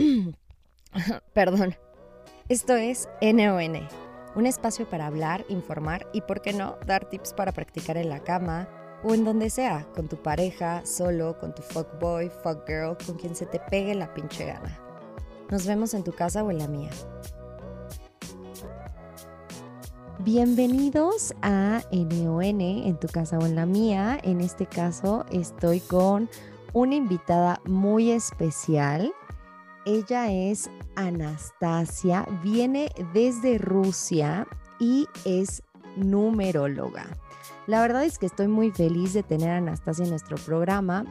Perdón. Esto es NON, un espacio para hablar, informar y, por qué no, dar tips para practicar en la cama o en donde sea, con tu pareja, solo, con tu fuckboy, fuckgirl, con quien se te pegue la pinche gana. Nos vemos en tu casa o en la mía. Bienvenidos a NON en tu casa o en la mía. En este caso estoy con una invitada muy especial. Ella es Anastasia, viene desde Rusia y es numeróloga. La verdad es que estoy muy feliz de tener a Anastasia en nuestro programa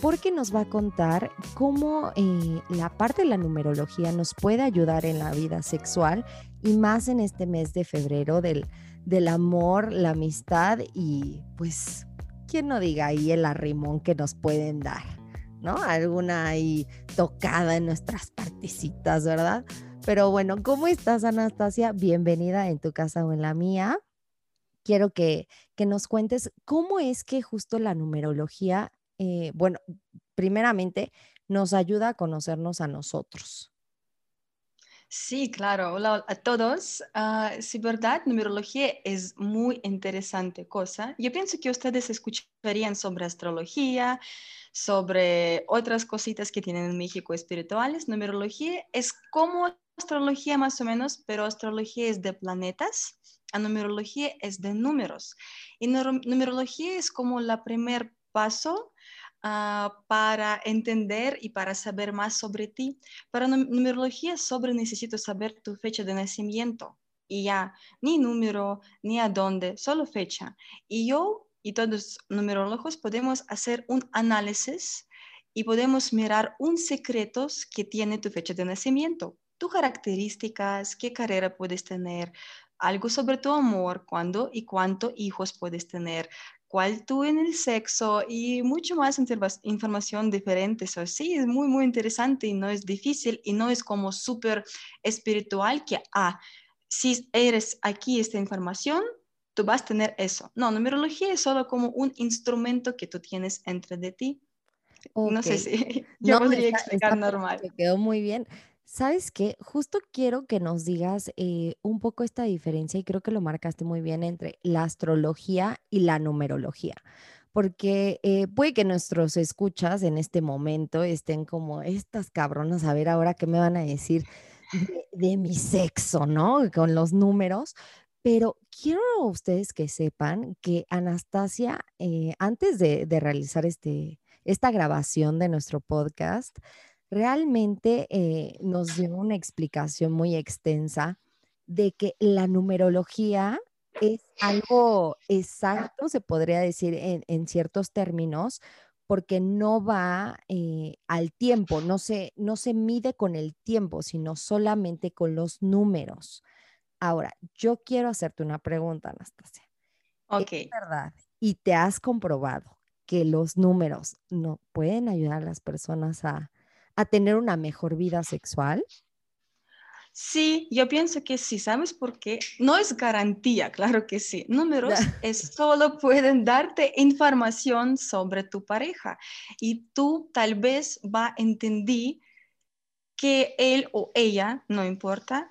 porque nos va a contar cómo eh, la parte de la numerología nos puede ayudar en la vida sexual y más en este mes de febrero del, del amor, la amistad y pues, ¿quién no diga ahí el arrimón que nos pueden dar? ¿No? Alguna ahí tocada en nuestras partecitas, ¿verdad? Pero bueno, ¿cómo estás, Anastasia? Bienvenida en tu casa o en la mía. Quiero que, que nos cuentes cómo es que justo la numerología, eh, bueno, primeramente nos ayuda a conocernos a nosotros. Sí, claro. Hola a todos. Uh, sí, verdad, numerología es muy interesante cosa. Yo pienso que ustedes escucharían sobre astrología, sobre otras cositas que tienen en México espirituales. Numerología es como astrología más o menos, pero astrología es de planetas, a numerología es de números. Y numerología es como la primer paso Ah, para entender y para saber más sobre ti. Para numerología sobre necesito saber tu fecha de nacimiento y ya, ni número, ni a dónde, solo fecha. Y yo y todos los numerólogos podemos hacer un análisis y podemos mirar un secretos que tiene tu fecha de nacimiento, tus características, qué carrera puedes tener, algo sobre tu amor, cuándo y cuántos hijos puedes tener, cuál tú en el sexo y mucho más información diferente. Eso sí, es muy, muy interesante y no es difícil y no es como súper espiritual que, ah, si eres aquí esta información, tú vas a tener eso. No, numerología es solo como un instrumento que tú tienes entre de ti. No sé si yo podría explicar normal. quedó muy bien. ¿Sabes qué? Justo quiero que nos digas eh, un poco esta diferencia y creo que lo marcaste muy bien entre la astrología y la numerología, porque eh, puede que nuestros escuchas en este momento estén como estas cabronas, a ver ahora qué me van a decir de, mi sexo, ¿no? Con los números, pero quiero ustedes que sepan que Anastasia, eh, antes de, de realizar este, esta grabación de nuestro podcast, realmente eh, nos dio una explicación muy extensa de que la numerología es algo exacto, se podría decir en, ciertos términos, porque no va eh, al tiempo, no se, no se mide con el tiempo, sino solamente con los números. Ahora, yo quiero hacerte una pregunta, Anastasia. Ok. ¿Es verdad? Y te has comprobado que los números no pueden ayudar a las personas a, a tener una mejor vida sexual? Sí, yo pienso que sí, ¿sabes por qué? No es garantía, claro que sí. Números es, solo pueden darte información sobre tu pareja y tú tal vez va a entender que él o ella, no importa,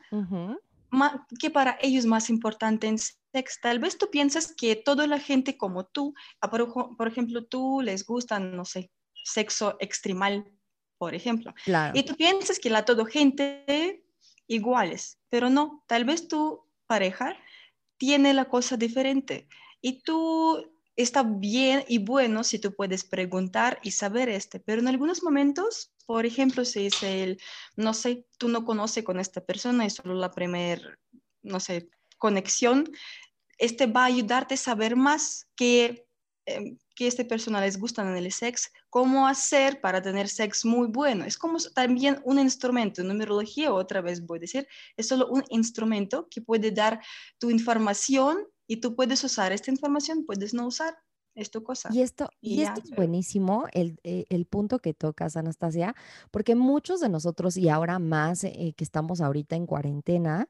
que para ellos es más importante en sexo. Tal vez tú piensas que toda la gente como tú, por, por ejemplo, tú les gusta, no sé, sexo extremal, por ejemplo. Y tú piensas que la todo gente iguales, pero no, tal vez tu pareja tiene la cosa diferente y tú está bien y bueno si tú puedes preguntar y saber este, pero en algunos momentos, por ejemplo, si dice el, no sé, tú no conoces con esta persona, es solo la primera, no sé, conexión, este va a ayudarte a saber más que em, que este persona les gusta en el sexo, cómo hacer para tener sexo muy bueno. Es como también un instrumento. Numerología, otra vez voy a decir, es solo un instrumento que puede dar tu información y tú puedes usar esta información, puedes no usar. Es tu cosa. Y esto, y, esto es buenísimo, el, eh, el, punto que tocas, Anastasia, porque muchos de nosotros, y ahora más eh, que estamos ahorita en cuarentena,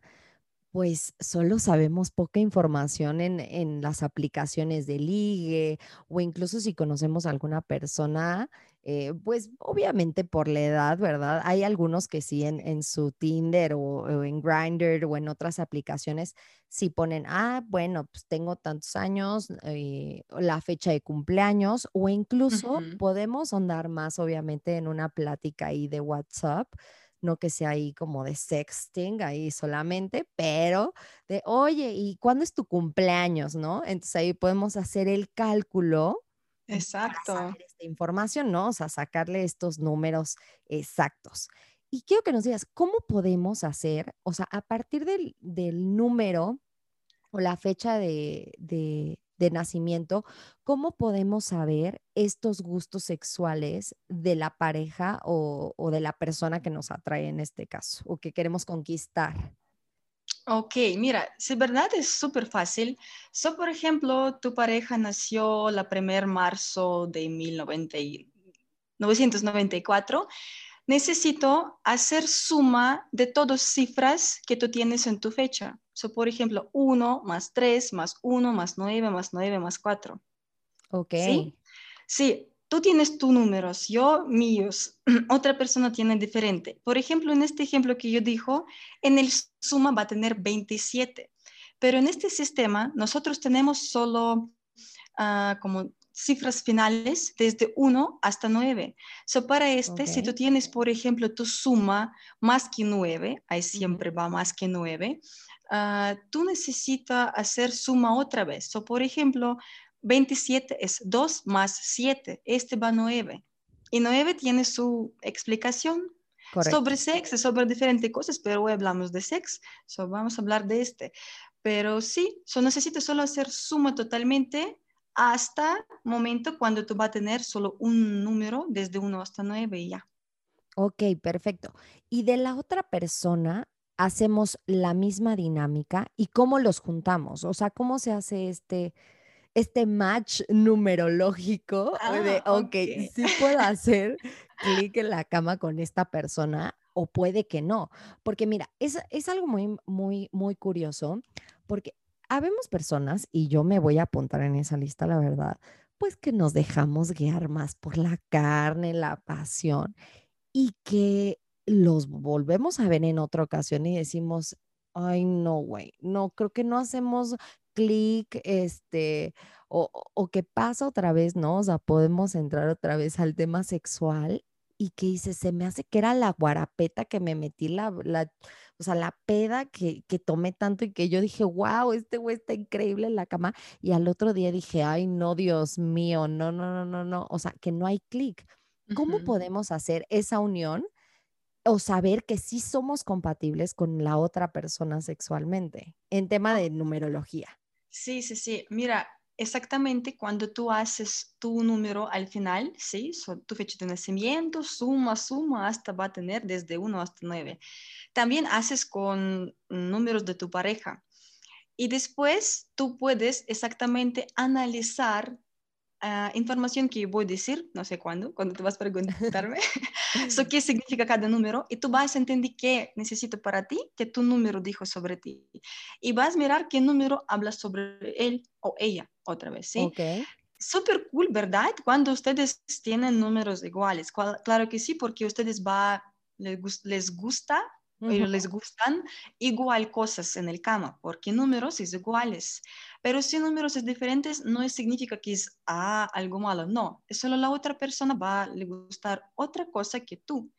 pues solo sabemos poca información en, en las aplicaciones de ligue o incluso si conocemos a alguna persona, eh, pues obviamente por la edad, ¿verdad? Hay algunos que sí en, en su Tinder o, o en Grindr o en otras aplicaciones sí ponen, ah, bueno, pues tengo tantos años, eh, la fecha de cumpleaños o incluso podemos andar más obviamente en una plática ahí de WhatsApp no que sea ahí como de sexting ahí solamente, pero de, oye, ¿y cuándo es tu cumpleaños, no? Entonces ahí podemos hacer el cálculo para Exacto. saber esta información, ¿no? O sea, sacarle estos números exactos. Y quiero que nos digas, ¿cómo podemos hacer, o sea, a partir del, del número o la fecha de, de, de nacimiento, ¿cómo podemos saber estos gustos sexuales de la pareja o, de la persona que nos atrae en este caso o que queremos conquistar? Ok, mira, si verdad es súper fácil. So, por ejemplo, tu pareja nació la primer marzo de 1994. Necesito hacer suma de todas cifras que tú tienes en tu fecha. So, por ejemplo, 1 más 3 más 1 más 9 más 9 más 4. Ok, ¿Sí? Sí, tú tienes tus números, yo míos, otra persona tiene diferente. Por ejemplo, en este ejemplo que yo dijo, en el suma va a tener 27, pero en este sistema nosotros tenemos solo uh, como cifras finales desde 1 hasta 9. So, para este, ok. si tú tienes, por ejemplo, tu suma más que 9, ahí siempre va más que 9, uh, tú necesitas hacer suma otra vez. So, por ejemplo, 27 es 2 más 7, este va 9. Y 9 tiene su explicación Correcto. sobre sexo, sobre diferentes cosas, pero hoy hablamos de sexo, so vamos a hablar de este. Pero sí, so necesito solo hacer suma totalmente hasta momento cuando tú vas a tener solo un número desde 1 hasta 9 y ya. Ok, perfecto. Y de la otra persona, hacemos la misma dinámica y cómo los juntamos, o sea, cómo se hace este, este match numerológico de, Ah, ok, ok. sí puedo hacer clic en la cama con esta persona o puede que no. Porque mira, es, es algo muy, muy, muy curioso porque habemos personas, y yo me voy a apuntar en esa lista, la verdad, pues que nos dejamos guiar más por la carne, la pasión y que los volvemos a ver en otra ocasión y decimos, ay, no, güey, no, creo que no hacemos clic, este, o, o que pasa otra vez, ¿no? O sea, podemos entrar otra vez al tema sexual y que dice, se me hace que era la guarapeta que me metí, la, la, o sea, la peda que, que tomé tanto y que yo dije, wow, este güey está increíble en la cama. Y al otro día dije, ay, no, Dios mío, no, no, no, no, no, o sea, que no hay clic. ¿Cómo Ujú. podemos hacer esa unión o saber que sí somos compatibles con la otra persona sexualmente en tema de numerología? sí, sí, sí. Mira, exactamente cuando tú haces tu número al final, ¿sí? So, tu fecha de nacimiento, suma, suma, hasta va a tener desde 1 hasta 9. También haces con números de tu pareja. Y después tú puedes exactamente analizar uh, información que voy a decir, no sé cuándo, cuando tú vas a preguntarme, so, qué significa cada número, y tú vas a entender qué necesito para ti, que tu número dijo sobre ti. Y vas a mirar qué número habla sobre él o ella otra vez, ¿sí? Ok, Súper cool, ¿verdad? Cuando ustedes tienen números iguales. Claro que sí, porque ustedes va, les, les gusta ujú, les gustan igual cosas en el cama, porque números es iguales. Pero si números es diferentes, no significa que es ah, algo malo, no. Es solo la otra persona va a le gustar otra cosa que tú.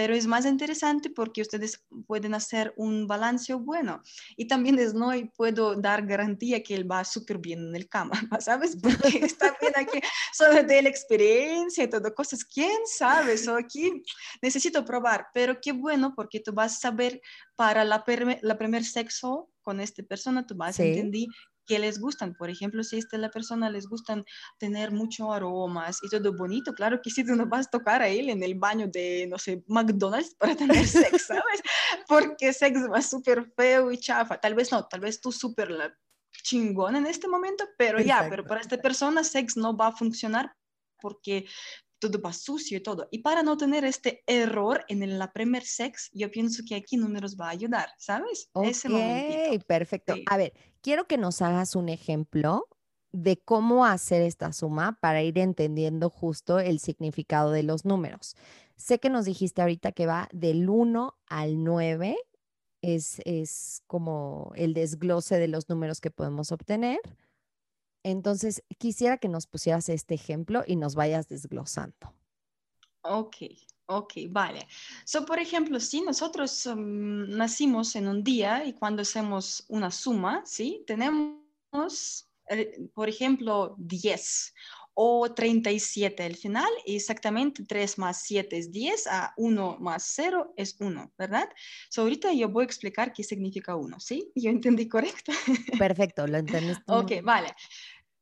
Pero es más interesante porque ustedes pueden hacer un balance bueno. Y también es no puedo dar garantía que él va súper bien en el cama, ¿sabes? Porque está bien aquí sobre de la experiencia y todo, cosas, quién sabe, so aquí necesito probar, pero qué bueno porque tú vas a saber para la, la primer sexo con esta persona, tú vas a sí, entender que les gustan. Por ejemplo, si a esta la persona les gustan tener muchos aromas y todo bonito, claro que sí, tú no vas a tocar a él en el baño de, no sé, McDonald's para tener sexo, ¿sabes? Porque sexo va súper feo y chafa. Tal vez no, tal vez tú súper la chingón en este momento, pero ya, pero para esta persona sex no va a funcionar porque todo va sucio y todo. Y para no tener este error en la primer sex, yo pienso que aquí números va a ayudar, ¿sabes? Ok, perfecto. A ver, quiero que nos hagas un ejemplo de cómo hacer esta suma para ir entendiendo justo el significado de los números. Sé que nos dijiste ahorita que va del 1 al 9, es, es como el desglose de los números que podemos obtener. Entonces, quisiera que nos pusieras este ejemplo y nos vayas desglosando. Ok, ok, vale. So, por ejemplo, si nosotros um, nacimos en un día y cuando hacemos una suma, ¿sí? Tenemos, eh, por ejemplo, 10 o 37 al final, exactamente 3 más 7 es 10, a 1 más 0 es 1, ¿verdad? So, ahorita yo voy a explicar qué significa 1, ¿sí? ¿Yo entendí correcto? Perfecto, lo entendiste. ok, vale.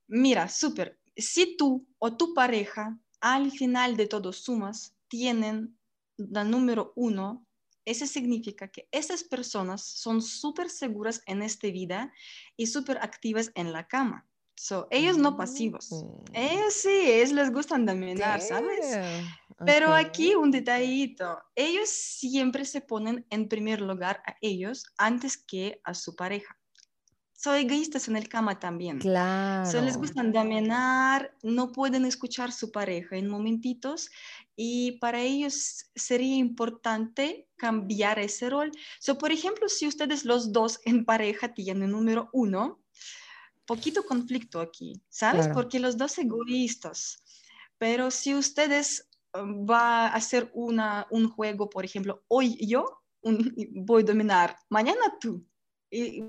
Mira, súper. Si tú o tu pareja al final de todo sumas tienen la número 1, eso significa que esas personas son súper seguras en esta vida y súper activas en la cama. So, ellos no pasivos. Mm. Ellos sí, ellos les gustan dominar, ¿sabes? Pero aquí un detallito. Ellos siempre se ponen en primer lugar a ellos antes que a su pareja. Son egoístas en el cama también. Claro. So, les gustan dominar, no pueden escuchar su pareja en momentitos y para ellos sería importante cambiar ese rol. So, por ejemplo, si ustedes los dos en pareja tienen número uno, poquito conflicto aquí, ¿sabes? Porque los dos egoístas. Pero si ustedes um, va a hacer una, un juego, por ejemplo, hoy yo voy a dominar, mañana tú, y,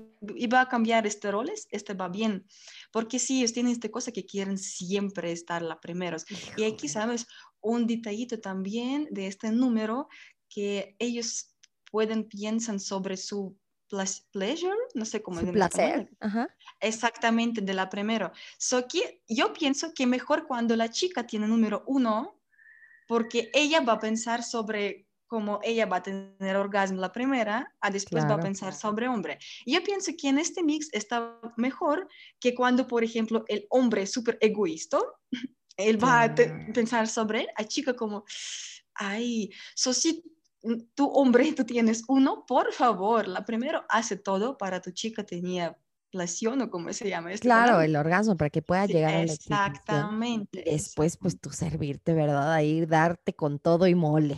va a cambiar este roles, este va bien. Porque si ellos tienen esta cosa que quieren siempre estar la primeros. Y aquí, ¿sabes? Un detallito también de este número que ellos pueden piensan sobre su pleasure, no sé cómo es. placer. Exactamente, de la primero. So, aquí, yo pienso que mejor cuando la chica tiene número uno, porque ella va a pensar sobre cómo ella va a tener orgasmo la primera, a después va a pensar sobre hombre. Yo pienso que en este mix está mejor que cuando, por ejemplo, el hombre es súper egoísta, él va a pensar sobre él, a chica como, ay, so si tu hombre, tú tienes uno, por favor, la primero hace todo para tu chica tenía plación o como se llama. Este claro, el orgasmo para que pueda llegar a la Exactamente. después, pues tú servirte, ¿verdad? Ahí darte con todo y mole.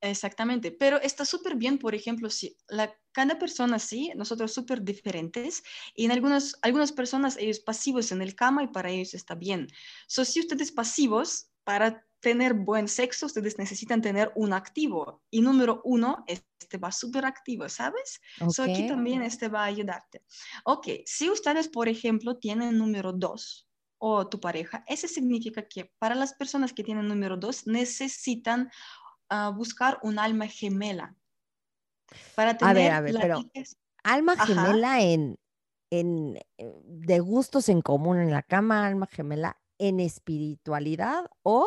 Exactamente, pero está súper bien, por ejemplo, si la, cada persona sí, nosotros súper diferentes y en algunas, algunas personas ellos pasivos en el cama y para ellos está bien. So, si ustedes pasivos, para tener buen sexo, ustedes necesitan tener un activo. Y número uno, este va súper activo, ¿sabes? Okay. aquí también este va a ayudarte. Ok, si ustedes, por ejemplo, tienen número dos o tu pareja, eso significa que para las personas que tienen número dos necesitan uh, buscar un alma gemela. Para tener a ver, a ver, pero alma gemela en, en, eh, de gustos en común en la cama, alma gemela en espiritualidad o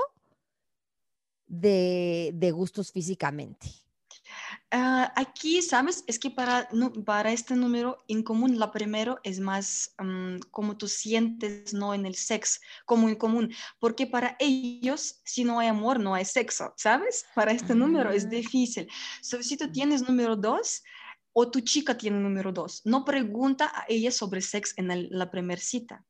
de, gustos físicamente? Ah, aquí, ¿sabes? Es que para, para este número en común, la primero es más mm, como tú sientes, no en el sexo, como en común, porque para ellos, si no hay amor, no hay sexo, ¿sabes? Para este número es ah. difícil. si tú tienes número dos, o tu chica tiene número dos, no pregunta a ella sobre sexo en la primera cita.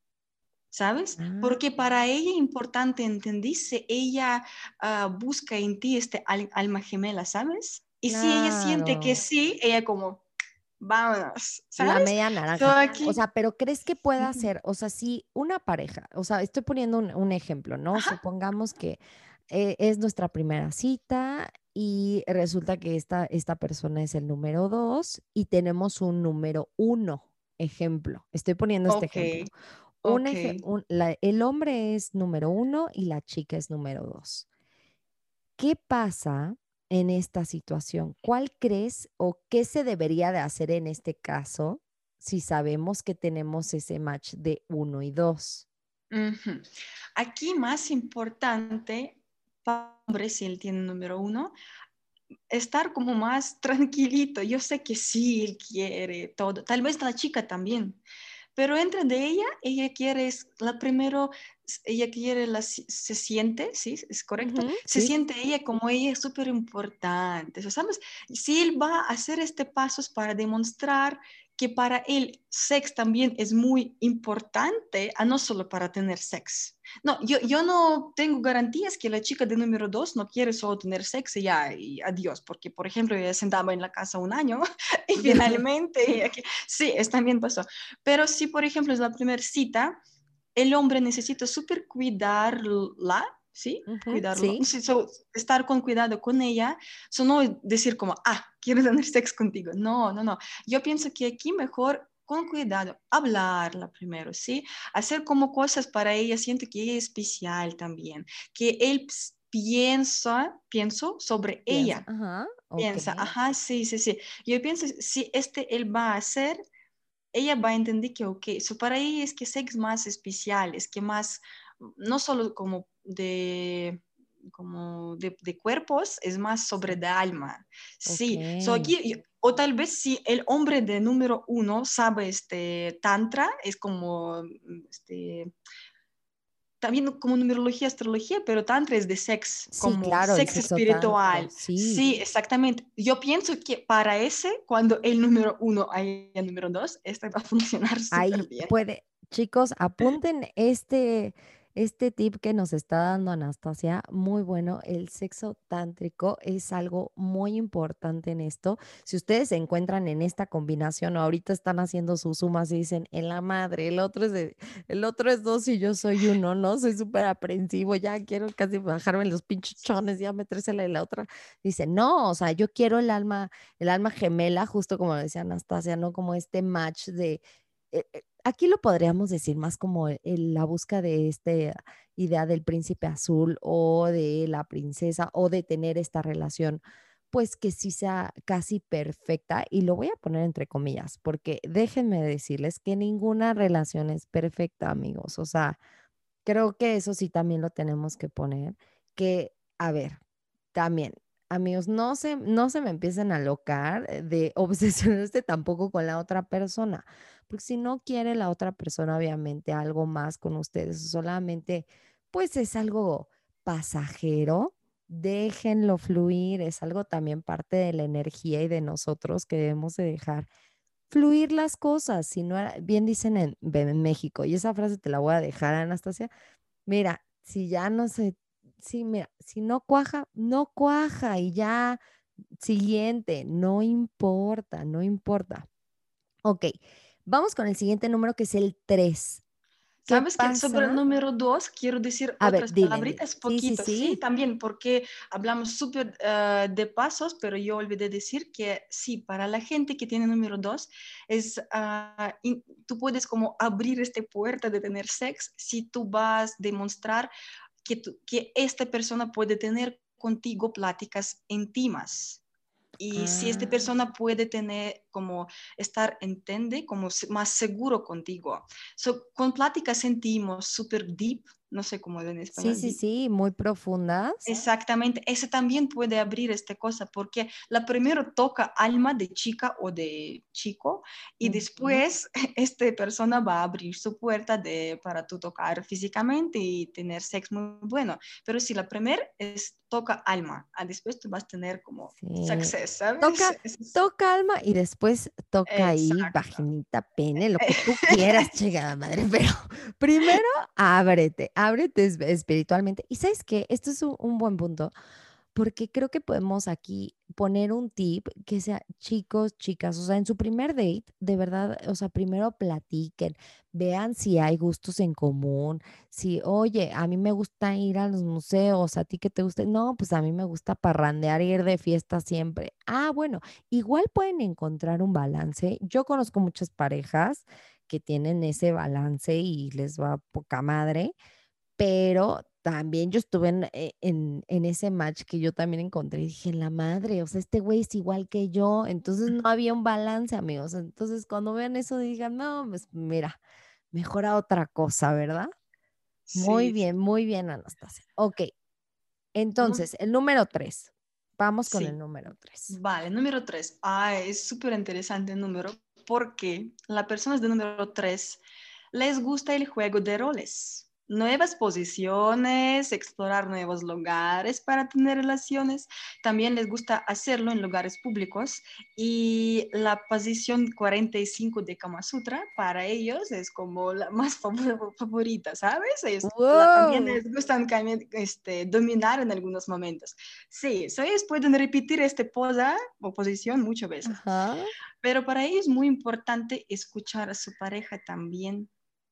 ¿Sabes? Porque ah. para ella es importante entenderse, ella ah, busca en ti este alma gemela, ¿sabes? Y si ella siente que sí, ella como, vámonos, ¿sabes? La media naranja. O sea, pero ¿crees que pueda ser, o sea, si una pareja, o sea, estoy poniendo un, ejemplo, ¿no? Supongamos que eh, es nuestra primera cita y resulta que esta, esta persona es el número dos y tenemos un número uno, ejemplo. Estoy poniendo este ejemplo el hombre es número uno y la chica es número dos. ¿Qué pasa en esta situación? ¿Cuál crees o qué se debería de hacer en este caso si sabemos que tenemos ese match de uno y dos? Aquí más importante, hombre, si él tiene número uno, estar como más tranquilito. Yo sé que sí, él quiere todo. Tal vez la chica también pero entre de ella, ella quiere la primero ella quiere, la, se siente, ¿sí? ¿Es correcto? se siente ella como ella es súper importante. ¿Sabes? Si él va a hacer este paso es para demostrar que para él sex también es muy importante, a no solo para tener sex. No, yo, yo no tengo garantías que la chica de número dos no quiere solo tener sexo y ya, y adiós, porque por ejemplo ella sentaba en la casa un año y finalmente, sí, es, también pasó. Pero si por ejemplo es la primera cita, el hombre necesita súper cuidarla, ¿sí? Cuidarlo, estar con cuidado con ella, eso no decir como, ah, quiero tener sexo contigo. No, no, no. Yo pienso que aquí mejor con cuidado, hablarla primero, ¿sí? Hacer como cosas para ella, siento que ella es especial también, que él piensa, pienso sobre ella. Ajá, Piensa, ajá, sí, sí, sí. Yo pienso, si este él va a hacer, ella va a entender que, ok, eso para ella es que sex más especial, es que más, no solo como de como de, cuerpos, es más sobre de alma. Sí, aquí, o tal vez si el hombre de número uno sabe este tantra, es como, este, también como numerología, astrología, pero tantra es de sex, como sex espiritual. Sí. exactamente. Yo pienso que para ese, cuando el número uno hay el número dos, este va a funcionar súper bien. puede. Chicos, apunten este este tip que nos está dando Anastasia, muy bueno. El sexo tántrico es algo muy importante en esto. Si ustedes se encuentran en esta combinación o ahorita están haciendo sus sumas y dicen, en la madre, el otro es de, el otro es dos y yo soy uno, ¿no? Soy súper aprensivo, ya quiero casi bajarme los pinchones, ya metrérsela en la otra. Dice, no, o sea, yo quiero el alma, el alma gemela, justo como decía Anastasia, ¿no? Como este match de eh, eh, aquí lo podríamos decir más como la busca de esta idea del príncipe azul o de la princesa o de tener esta relación, pues que sí sea casi perfecta. Y lo voy a poner entre comillas, porque déjenme decirles que ninguna relación es perfecta, amigos. O sea, creo que eso sí también lo tenemos que poner, que, a ver, también amigos, no se, no se me empiecen a locar de obsesionarse tampoco con la otra persona, porque si no quiere la otra persona, obviamente, algo más con ustedes, solamente, pues es algo pasajero, déjenlo fluir, es algo también parte de la energía y de nosotros que debemos de dejar fluir las cosas, si no, bien dicen en, en México, y esa frase te la voy a dejar, Anastasia, mira, si ya no se sí, mira, si no cuaja, no cuaja y ya, siguiente, no importa, no importa. Ok, vamos con el siguiente número que es el 3. ¿Sabes que sobre el número 2 quiero decir otras palabritas poquito? Sí, sí, también porque hablamos súper eh, de pasos, pero yo olvidé decir que sí, para la gente que tiene número 2, es, ah, tú puedes como abrir esta puerta de tener sexo si tú vas a demostrar que, que esta persona puede tener contigo pláticas íntimas. Y si esta ah. persona puede tener como estar, entiende, como más seguro contigo. con pláticas sentimos súper deep, no sé cómo en español. Sí, sí, sí, muy profundas. Exactamente, ese también puede abrir esta cosa, porque la primero toca alma de chica o de chico y después esta persona va a abrir su puerta de, para tú tocar físicamente y tener sexo muy bueno. Pero si la primera es toca alma, ah, después tú vas a tener como success, ¿sabes? Toca, toca alma y después toca ahí vaginita, pene, lo que tú quieras, chica madre, pero primero ábrete, ábrete espiritualmente. Y sabes que esto es un, buen punto, porque creo que podemos aquí poner un tip que sea chicos, chicas, o sea, en su primer date, de verdad, o sea, primero platiquen, vean si hay gustos en común, si, oye, a mí me gusta ir a los museos, a ti que te guste, no, pues a mí me gusta parrandear ir de fiesta siempre. Ah, bueno, igual pueden encontrar un balance. Yo conozco muchas parejas que tienen ese balance y les va poca madre pero también yo estuve eh, en, en, ese match que yo también encontré y dije, la madre, o sea, este güey es igual que yo, entonces no había un balance, amigos. Entonces, cuando vean eso, digan, no, pues mira, mejora otra cosa, ¿verdad? Muy bien, muy bien, Anastasia. Ok, entonces, el número tres. Vamos con el número tres. Vale, número tres. Ah, es súper interesante el número porque las personas de número tres les gusta el juego de roles nuevas posiciones, explorar nuevos lugares para tener relaciones. También les gusta hacerlo en lugares públicos y la posición 45 de Kama Sutra para ellos es como la más favorita, ¿sabes? también les gusta este, dominar en algunos momentos. Sí, ellos pueden repetir esta posa o posición muchas veces, pero para ellos es muy importante escuchar a su pareja también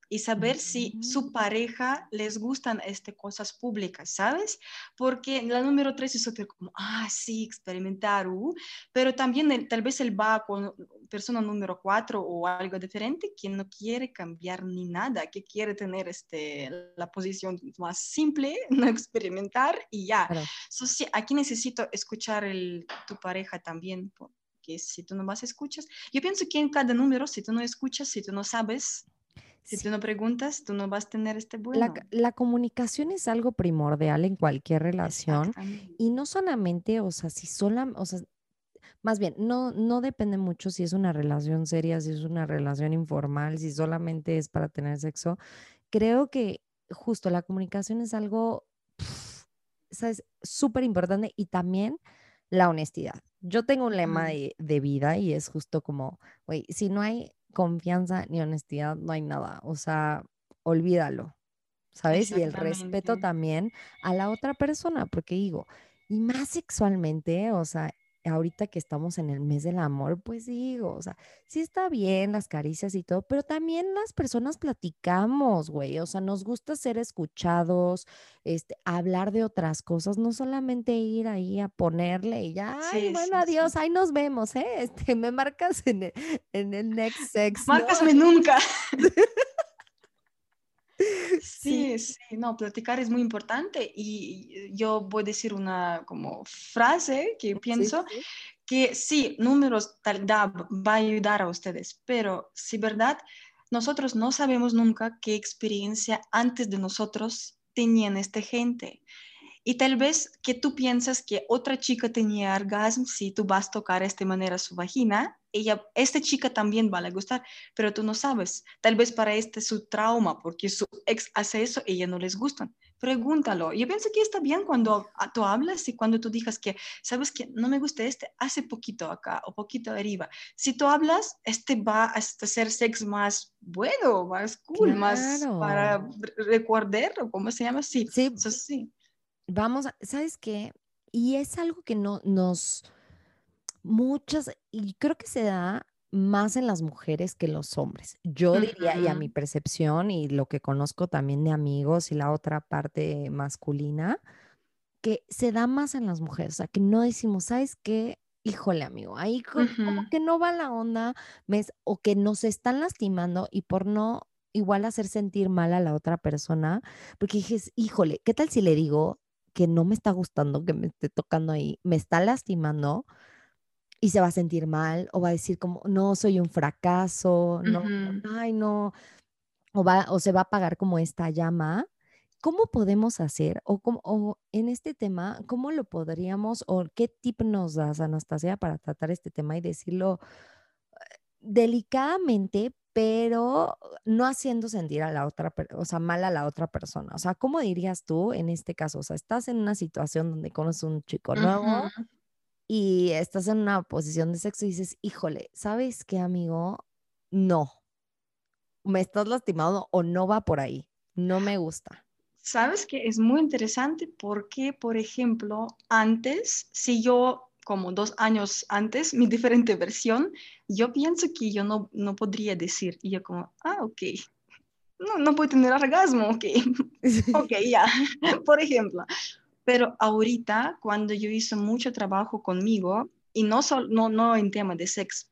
y saber si su pareja les gustan este, cosas públicas, ¿sabes? Porque la número tres es otra como, ah, sí, experimentar, uh, pero también tal vez él va con persona número cuatro o algo diferente que no quiere cambiar ni nada, que quiere tener este, la posición más simple, no experimentar y ya. sí, aquí necesito escuchar el, tu pareja también, porque si tú no vas a escuchar, yo pienso que en cada número, si tú no escuchas, si tú no sabes, si tú no preguntas, tú no vas a tener este bueno. La, comunicación es algo primordial en cualquier relación y no solamente, o sea, si sola, o sea, más bien, no, no depende mucho si es una relación seria, si es una relación informal, si solamente es para tener sexo. Creo que justo la comunicación es algo, ¿sabes? Súper importante y también la honestidad. Yo tengo un lema de, de vida y es justo como, güey, si no hay confianza ni honestidad, no hay nada. O sea, olvídalo, ¿sabes? Y el respeto también a la otra persona, porque digo, y más sexualmente, o sea, ahorita que estamos en el mes del amor, pues digo, o sea, sí está bien las caricias y todo, pero también las personas platicamos, güey, o sea, nos gusta ser escuchados, este, hablar de otras cosas, no solamente ir ahí a ponerle y ya, ay, bueno, adiós, ahí nos vemos, ¿eh? Este, me marcas en el, en el next sex. Márcasme nunca. Sí, sí, no, platicar es muy importante y yo voy a decir una como frase que pienso que sí, números tal, da, va a ayudar a ustedes, pero si verdad, nosotros no sabemos nunca qué experiencia antes de nosotros tenían esta gente. Y tal vez que tú piensas que otra chica tenía orgasmo si tú vas a tocar de esta manera su vagina, ella, esta chica también va a gustar, pero tú no sabes. Tal vez para este es su trauma, porque su ex hace eso ella no les gusta. Pregúntalo. Yo pienso que está bien cuando tú hablas y cuando tú digas que, sabes que no me gusta este, hace poquito acá o poquito arriba. Si tú hablas, este va a hacer sex más bueno, más cool, más para recordar, o cómo se llama. Sí, sí. sí vamos, ¿sabes qué? Y es algo que no nos, muchas, y creo que se da más en las mujeres que en los hombres. Yo diría, y a mi percepción y lo que conozco también de amigos y la otra parte masculina, que se da más en las mujeres, o sea, que no decimos, ¿sabes qué? Híjole, amigo, ahí como, que no va la onda, o que nos están lastimando y por no igual hacer sentir mal a la otra persona, porque dices, híjole, ¿qué tal si le digo, que no me está gustando, que me esté tocando ahí, me está lastimando y se va a sentir mal o va a decir como, no, soy un fracaso, no, ay, no, o, va, o se va a apagar como esta llama. ¿Cómo podemos hacer o, cómo, o en este tema, cómo lo podríamos o qué tip nos das, Anastasia, para tratar este tema y decirlo eh, delicadamente, pero no haciendo sentir a la otra, o sea, mal a la otra persona. O sea, ¿cómo dirías tú en este caso? O sea, estás en una situación donde conoces un chico nuevo y estás en una posición de sexo y dices, híjole, ¿sabes qué, amigo? No, me estás lastimado o no va por ahí, no me gusta. Sabes que es muy interesante porque, por ejemplo, antes, si yo como dos años antes, mi diferente versión, yo pienso que yo no, no podría decir. Y yo como, ah, ok. No, no puedo tener orgasmo, ok. ok, ya. Por ejemplo. Pero ahorita, cuando yo hice mucho trabajo conmigo, y no, solo, no, no en tema de sexo,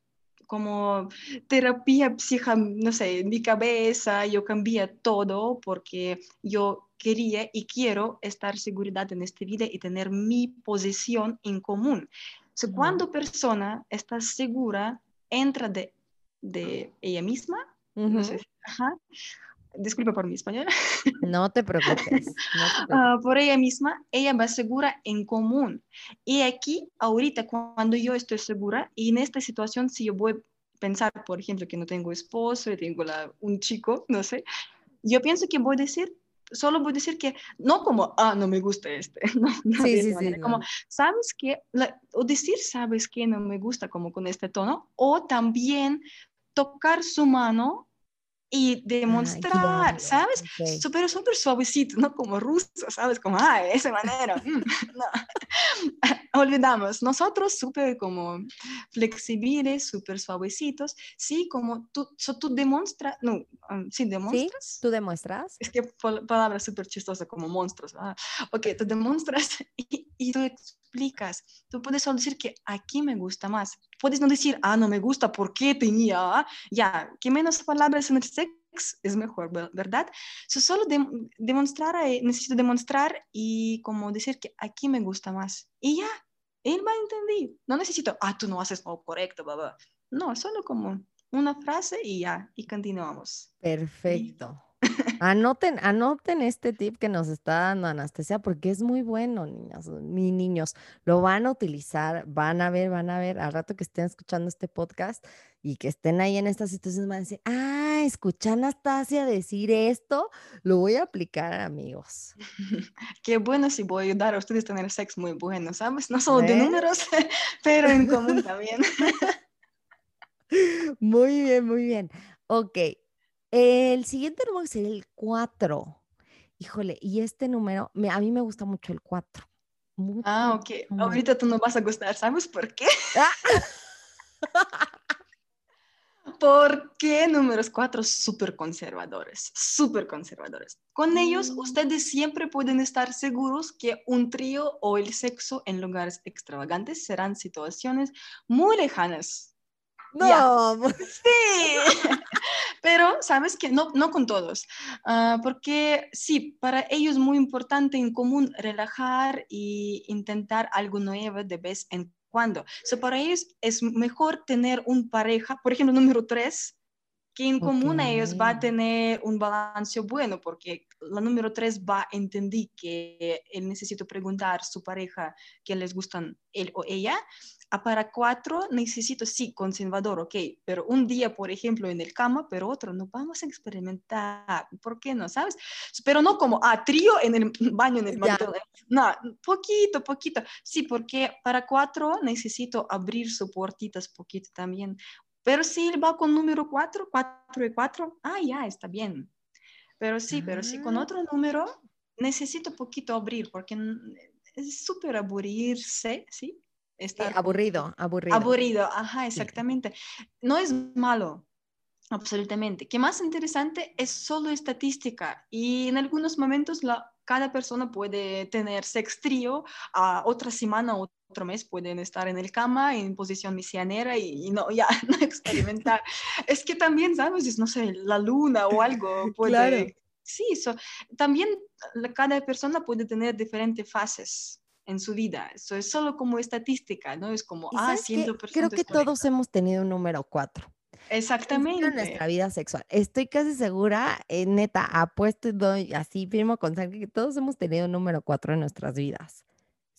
como terapia psija, no sé, en mi cabeza, yo cambié todo porque yo quería y quiero estar seguridad en esta vida y tener mi posición en común. So, Cuando persona está segura, entra de, de ella misma, no sé, ajá, disculpa por mi español. No te preocupes. Ah, por ella misma, ella va segura en común. Y aquí, ahorita, cuando yo estoy segura, y en esta situación, si yo voy a pensar, por ejemplo, que no tengo esposo y tengo la, un chico, no sé, yo pienso que voy a decir, solo voy a decir que no como, ah, no me gusta este, no, sí, sí, sí, como, ¿sabes qué? o decir, ¿sabes qué? No me gusta como con este tono, o también tocar su mano y demostrar, ¿sabes? Súper, súper suavecito, no como ruso, ¿sabes? Como, ah, de esa manera. Mm, no. Olvidamos, nosotros súper como flexibles, súper suavecitos, sí, como tú, tú demuestras, no, um, sí, demuestras. ¿Sí? ¿Tú demuestras? Es que palabra súper chistosa, como monstruos. Ah, ok, tú demuestras y, y tú explicas. Tú puedes solo decir que aquí me gusta más. Puedes no decir, ah, no me gusta, ¿por qué tenía? Ya, que menos palabras en el sex es mejor, ¿verdad? So, solo demostrar, eh, necesito demostrar y como decir que aquí me gusta más. Y ya, él va a entender. No necesito, ah, tú no haces lo correcto, baba. No, solo como una frase y ya, y continuamos. Perfecto. Anoten, anoten este tip que nos está dando Anastasia porque es muy bueno, niñas, ni niños. Lo van a utilizar, van a ver, van a ver, al rato que estén escuchando este podcast y que estén ahí en estas situaciones, van a decir, ah, escucha a Anastasia decir esto, lo voy a aplicar, amigos. Qué bueno si voy a ayudar a ustedes a tener sexo muy bueno, ¿sabes? No solo de números, pero en común también. muy bien, muy bien. Ok, el siguiente número sería el 4. Híjole, y este número, a mí me gusta mucho el 4. ah, ok. Ahorita tú no vas a gustar, ¿sabes por qué? Ah. ¿Por qué números 4 súper conservadores? Súper conservadores. Con ellos, mm. ustedes siempre pueden estar seguros que un trío o el sexo en lugares extravagantes serán situaciones muy lejanas no, sí, pero sabes que no, no con todos, ah, porque sí, para ellos es muy importante en común relajar y intentar algo nuevo de vez en cuando. So, para ellos es mejor tener un pareja, por ejemplo, número tres, que en común ellos va a tener un balance bueno, porque la número tres va a entender que él necesita preguntar a su pareja que les gustan él o ella, a para cuatro necesito, sí, conservador, ok, pero un día, por ejemplo, en el cama, pero otro, no vamos a experimentar, ¿por qué no? ¿Sabes? Pero no como, a ah, trío en el baño, en el McDonald's. No, poquito, poquito. Sí, porque para cuatro necesito abrir su puertitas poquito también. Pero si él va con número cuatro, cuatro y cuatro, ah, ya, está bien. Pero sí, pero sí, con ah. otro número necesito poquito abrir porque es súper aburrirse, ¿sí? aburrido, aburrido. Aburrido, ajá, exactamente. No es malo, absolutamente. Que más interesante es solo estadística y en algunos momentos la, cada persona puede tener sex trío, a otra semana o otro mes pueden estar en el cama en posición misionera y, no, ya, no experimentar. es que también, ¿sabes? No sé, la luna o algo puede... Claro. Sí, también cada persona puede tener diferentes fases en su vida. Eso es solo como estadística, ¿no? Es como, ah, 100%. Creo que todos hemos tenido un número cuatro. Exactamente. En nuestra vida sexual. Estoy casi segura, eh, neta, apuesto y doy así, firmo con sangre, que todos hemos tenido un número cuatro en nuestras vidas.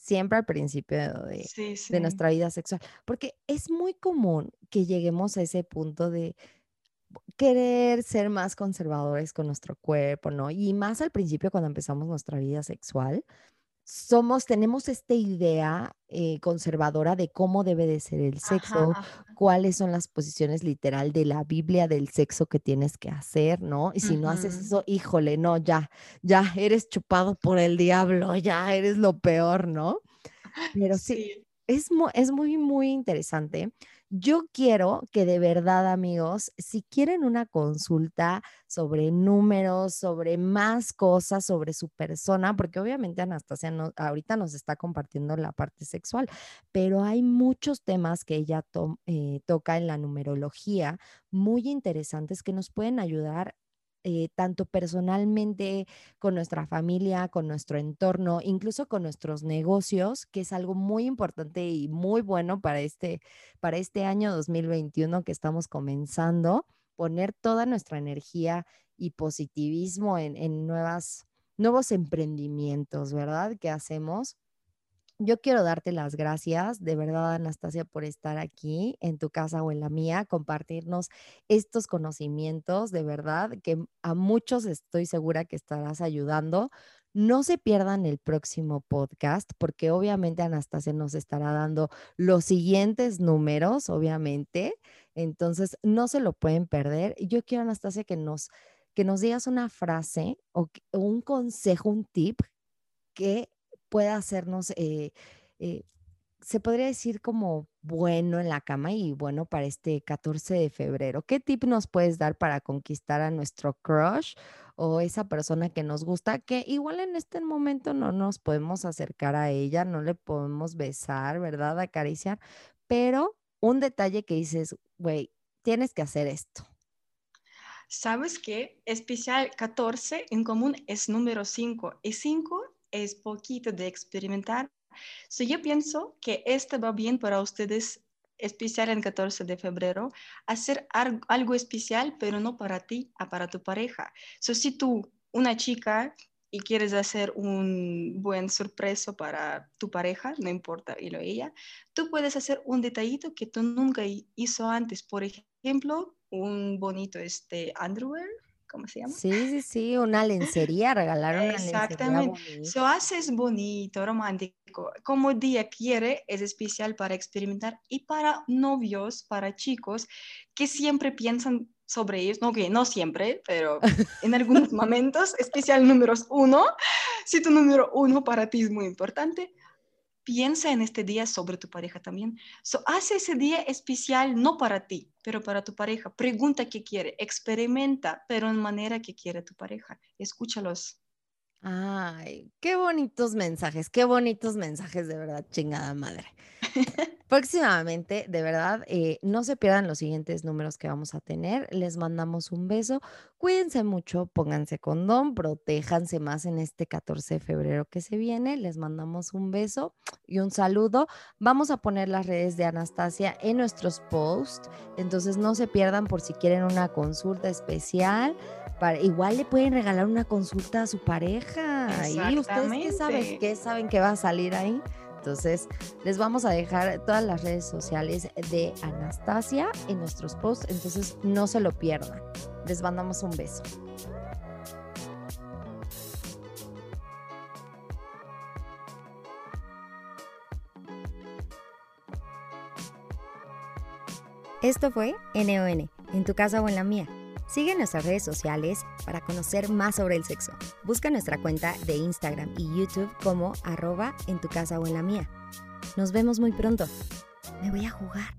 Siempre al principio de, de nuestra vida sexual. Porque es muy común que lleguemos a ese punto de querer ser más conservadores con nuestro cuerpo, ¿no? Y más al principio cuando empezamos nuestra vida sexual, somos, tenemos esta idea eh, conservadora de cómo debe de ser el sexo, cuáles son las posiciones literal de la Biblia del sexo que tienes que hacer, ¿no? Y si no haces eso, híjole, no, ya, ya eres chupado por el diablo, ya eres lo peor, ¿no? Pero sí, Es, es muy, muy interesante. Yo quiero que de verdad, amigos, si quieren una consulta sobre números, sobre más cosas, sobre su persona, porque obviamente Anastasia ahorita nos está compartiendo la parte sexual, pero hay muchos temas que ella eh, toca en la numerología muy interesantes que nos pueden ayudar eh, tanto personalmente, con nuestra familia, con nuestro entorno, incluso con nuestros negocios, que es algo muy importante y muy bueno para este, para este año 2021 que estamos comenzando, poner toda nuestra energía y positivismo en, en nuevas, nuevos emprendimientos, ¿verdad? Que hacemos yo quiero darte las gracias, de verdad, Anastasia, por estar aquí en tu casa o en la mía, compartirnos estos conocimientos, de verdad, que a muchos estoy segura que estarás ayudando. No se pierdan el próximo podcast porque obviamente Anastasia nos estará dando los siguientes números, obviamente. Entonces, no se lo pueden perder. Yo quiero, Anastasia, que nos, que nos digas una frase o, o un consejo, un tip que pueda hacernos, eh, eh, se podría decir como bueno en la cama y bueno para este 14 de febrero. ¿Qué tip nos puedes dar para conquistar a nuestro crush o esa persona que nos gusta, que igual en este momento no nos podemos acercar a ella, no le podemos besar, ¿verdad? Acariciar, pero un detalle que dices, güey, tienes que hacer esto. ¿Sabes qué? Especial 14 en común es número 5 y 5 es poquito de experimentar. So, yo pienso que este va bien para ustedes, especial en 14 de febrero, hacer algo especial, pero no para ti, a para tu pareja. So, si tú, una chica, y quieres hacer un buen sorpreso para tu pareja, no importa él o ella, tú puedes hacer un detallito que tú nunca hizo antes. Por ejemplo, un bonito este underwear ¿cómo se llama? Sí, sí, sí, una lencería, regalar una Exactamente. lencería So haces bonito, romántico. Como día quiere, es especial para experimentar y para novios, para chicos que siempre piensan sobre ellos, no que no siempre, pero en algunos momentos, especial números uno, si tu número uno para ti es muy importante, piensa en este día sobre tu pareja también. So, hace ese día especial no para ti, pero para tu pareja. Pregunta qué quiere, experimenta, pero en manera que quiere tu pareja. Escúchalos. Ay, qué bonitos mensajes, qué bonitos mensajes de verdad, chingada madre. Próximamente, de verdad, eh, no se pierdan los siguientes números que vamos a tener. Les mandamos un beso. Cuídense mucho, pónganse condón, protéjanse más en este 14 de febrero que se viene. Les mandamos un beso y un saludo. Vamos a poner las redes de Anastasia en nuestros posts. Entonces no se pierdan por si quieren una consulta especial. Para, igual le pueden regalar una consulta a su pareja. Y ustedes qué saben, qué saben que va a salir ahí. Entonces, les vamos a dejar todas las redes sociales de Anastasia en nuestros posts, entonces no se lo pierdan. Les mandamos un beso. Esto fue NON, en tu casa o en la mía. Sigue nuestras redes sociales para conocer más sobre el sexo. Busca nuestra cuenta de Instagram y YouTube como arroba en tu casa o en la mía. Nos vemos muy pronto. Me voy a jugar.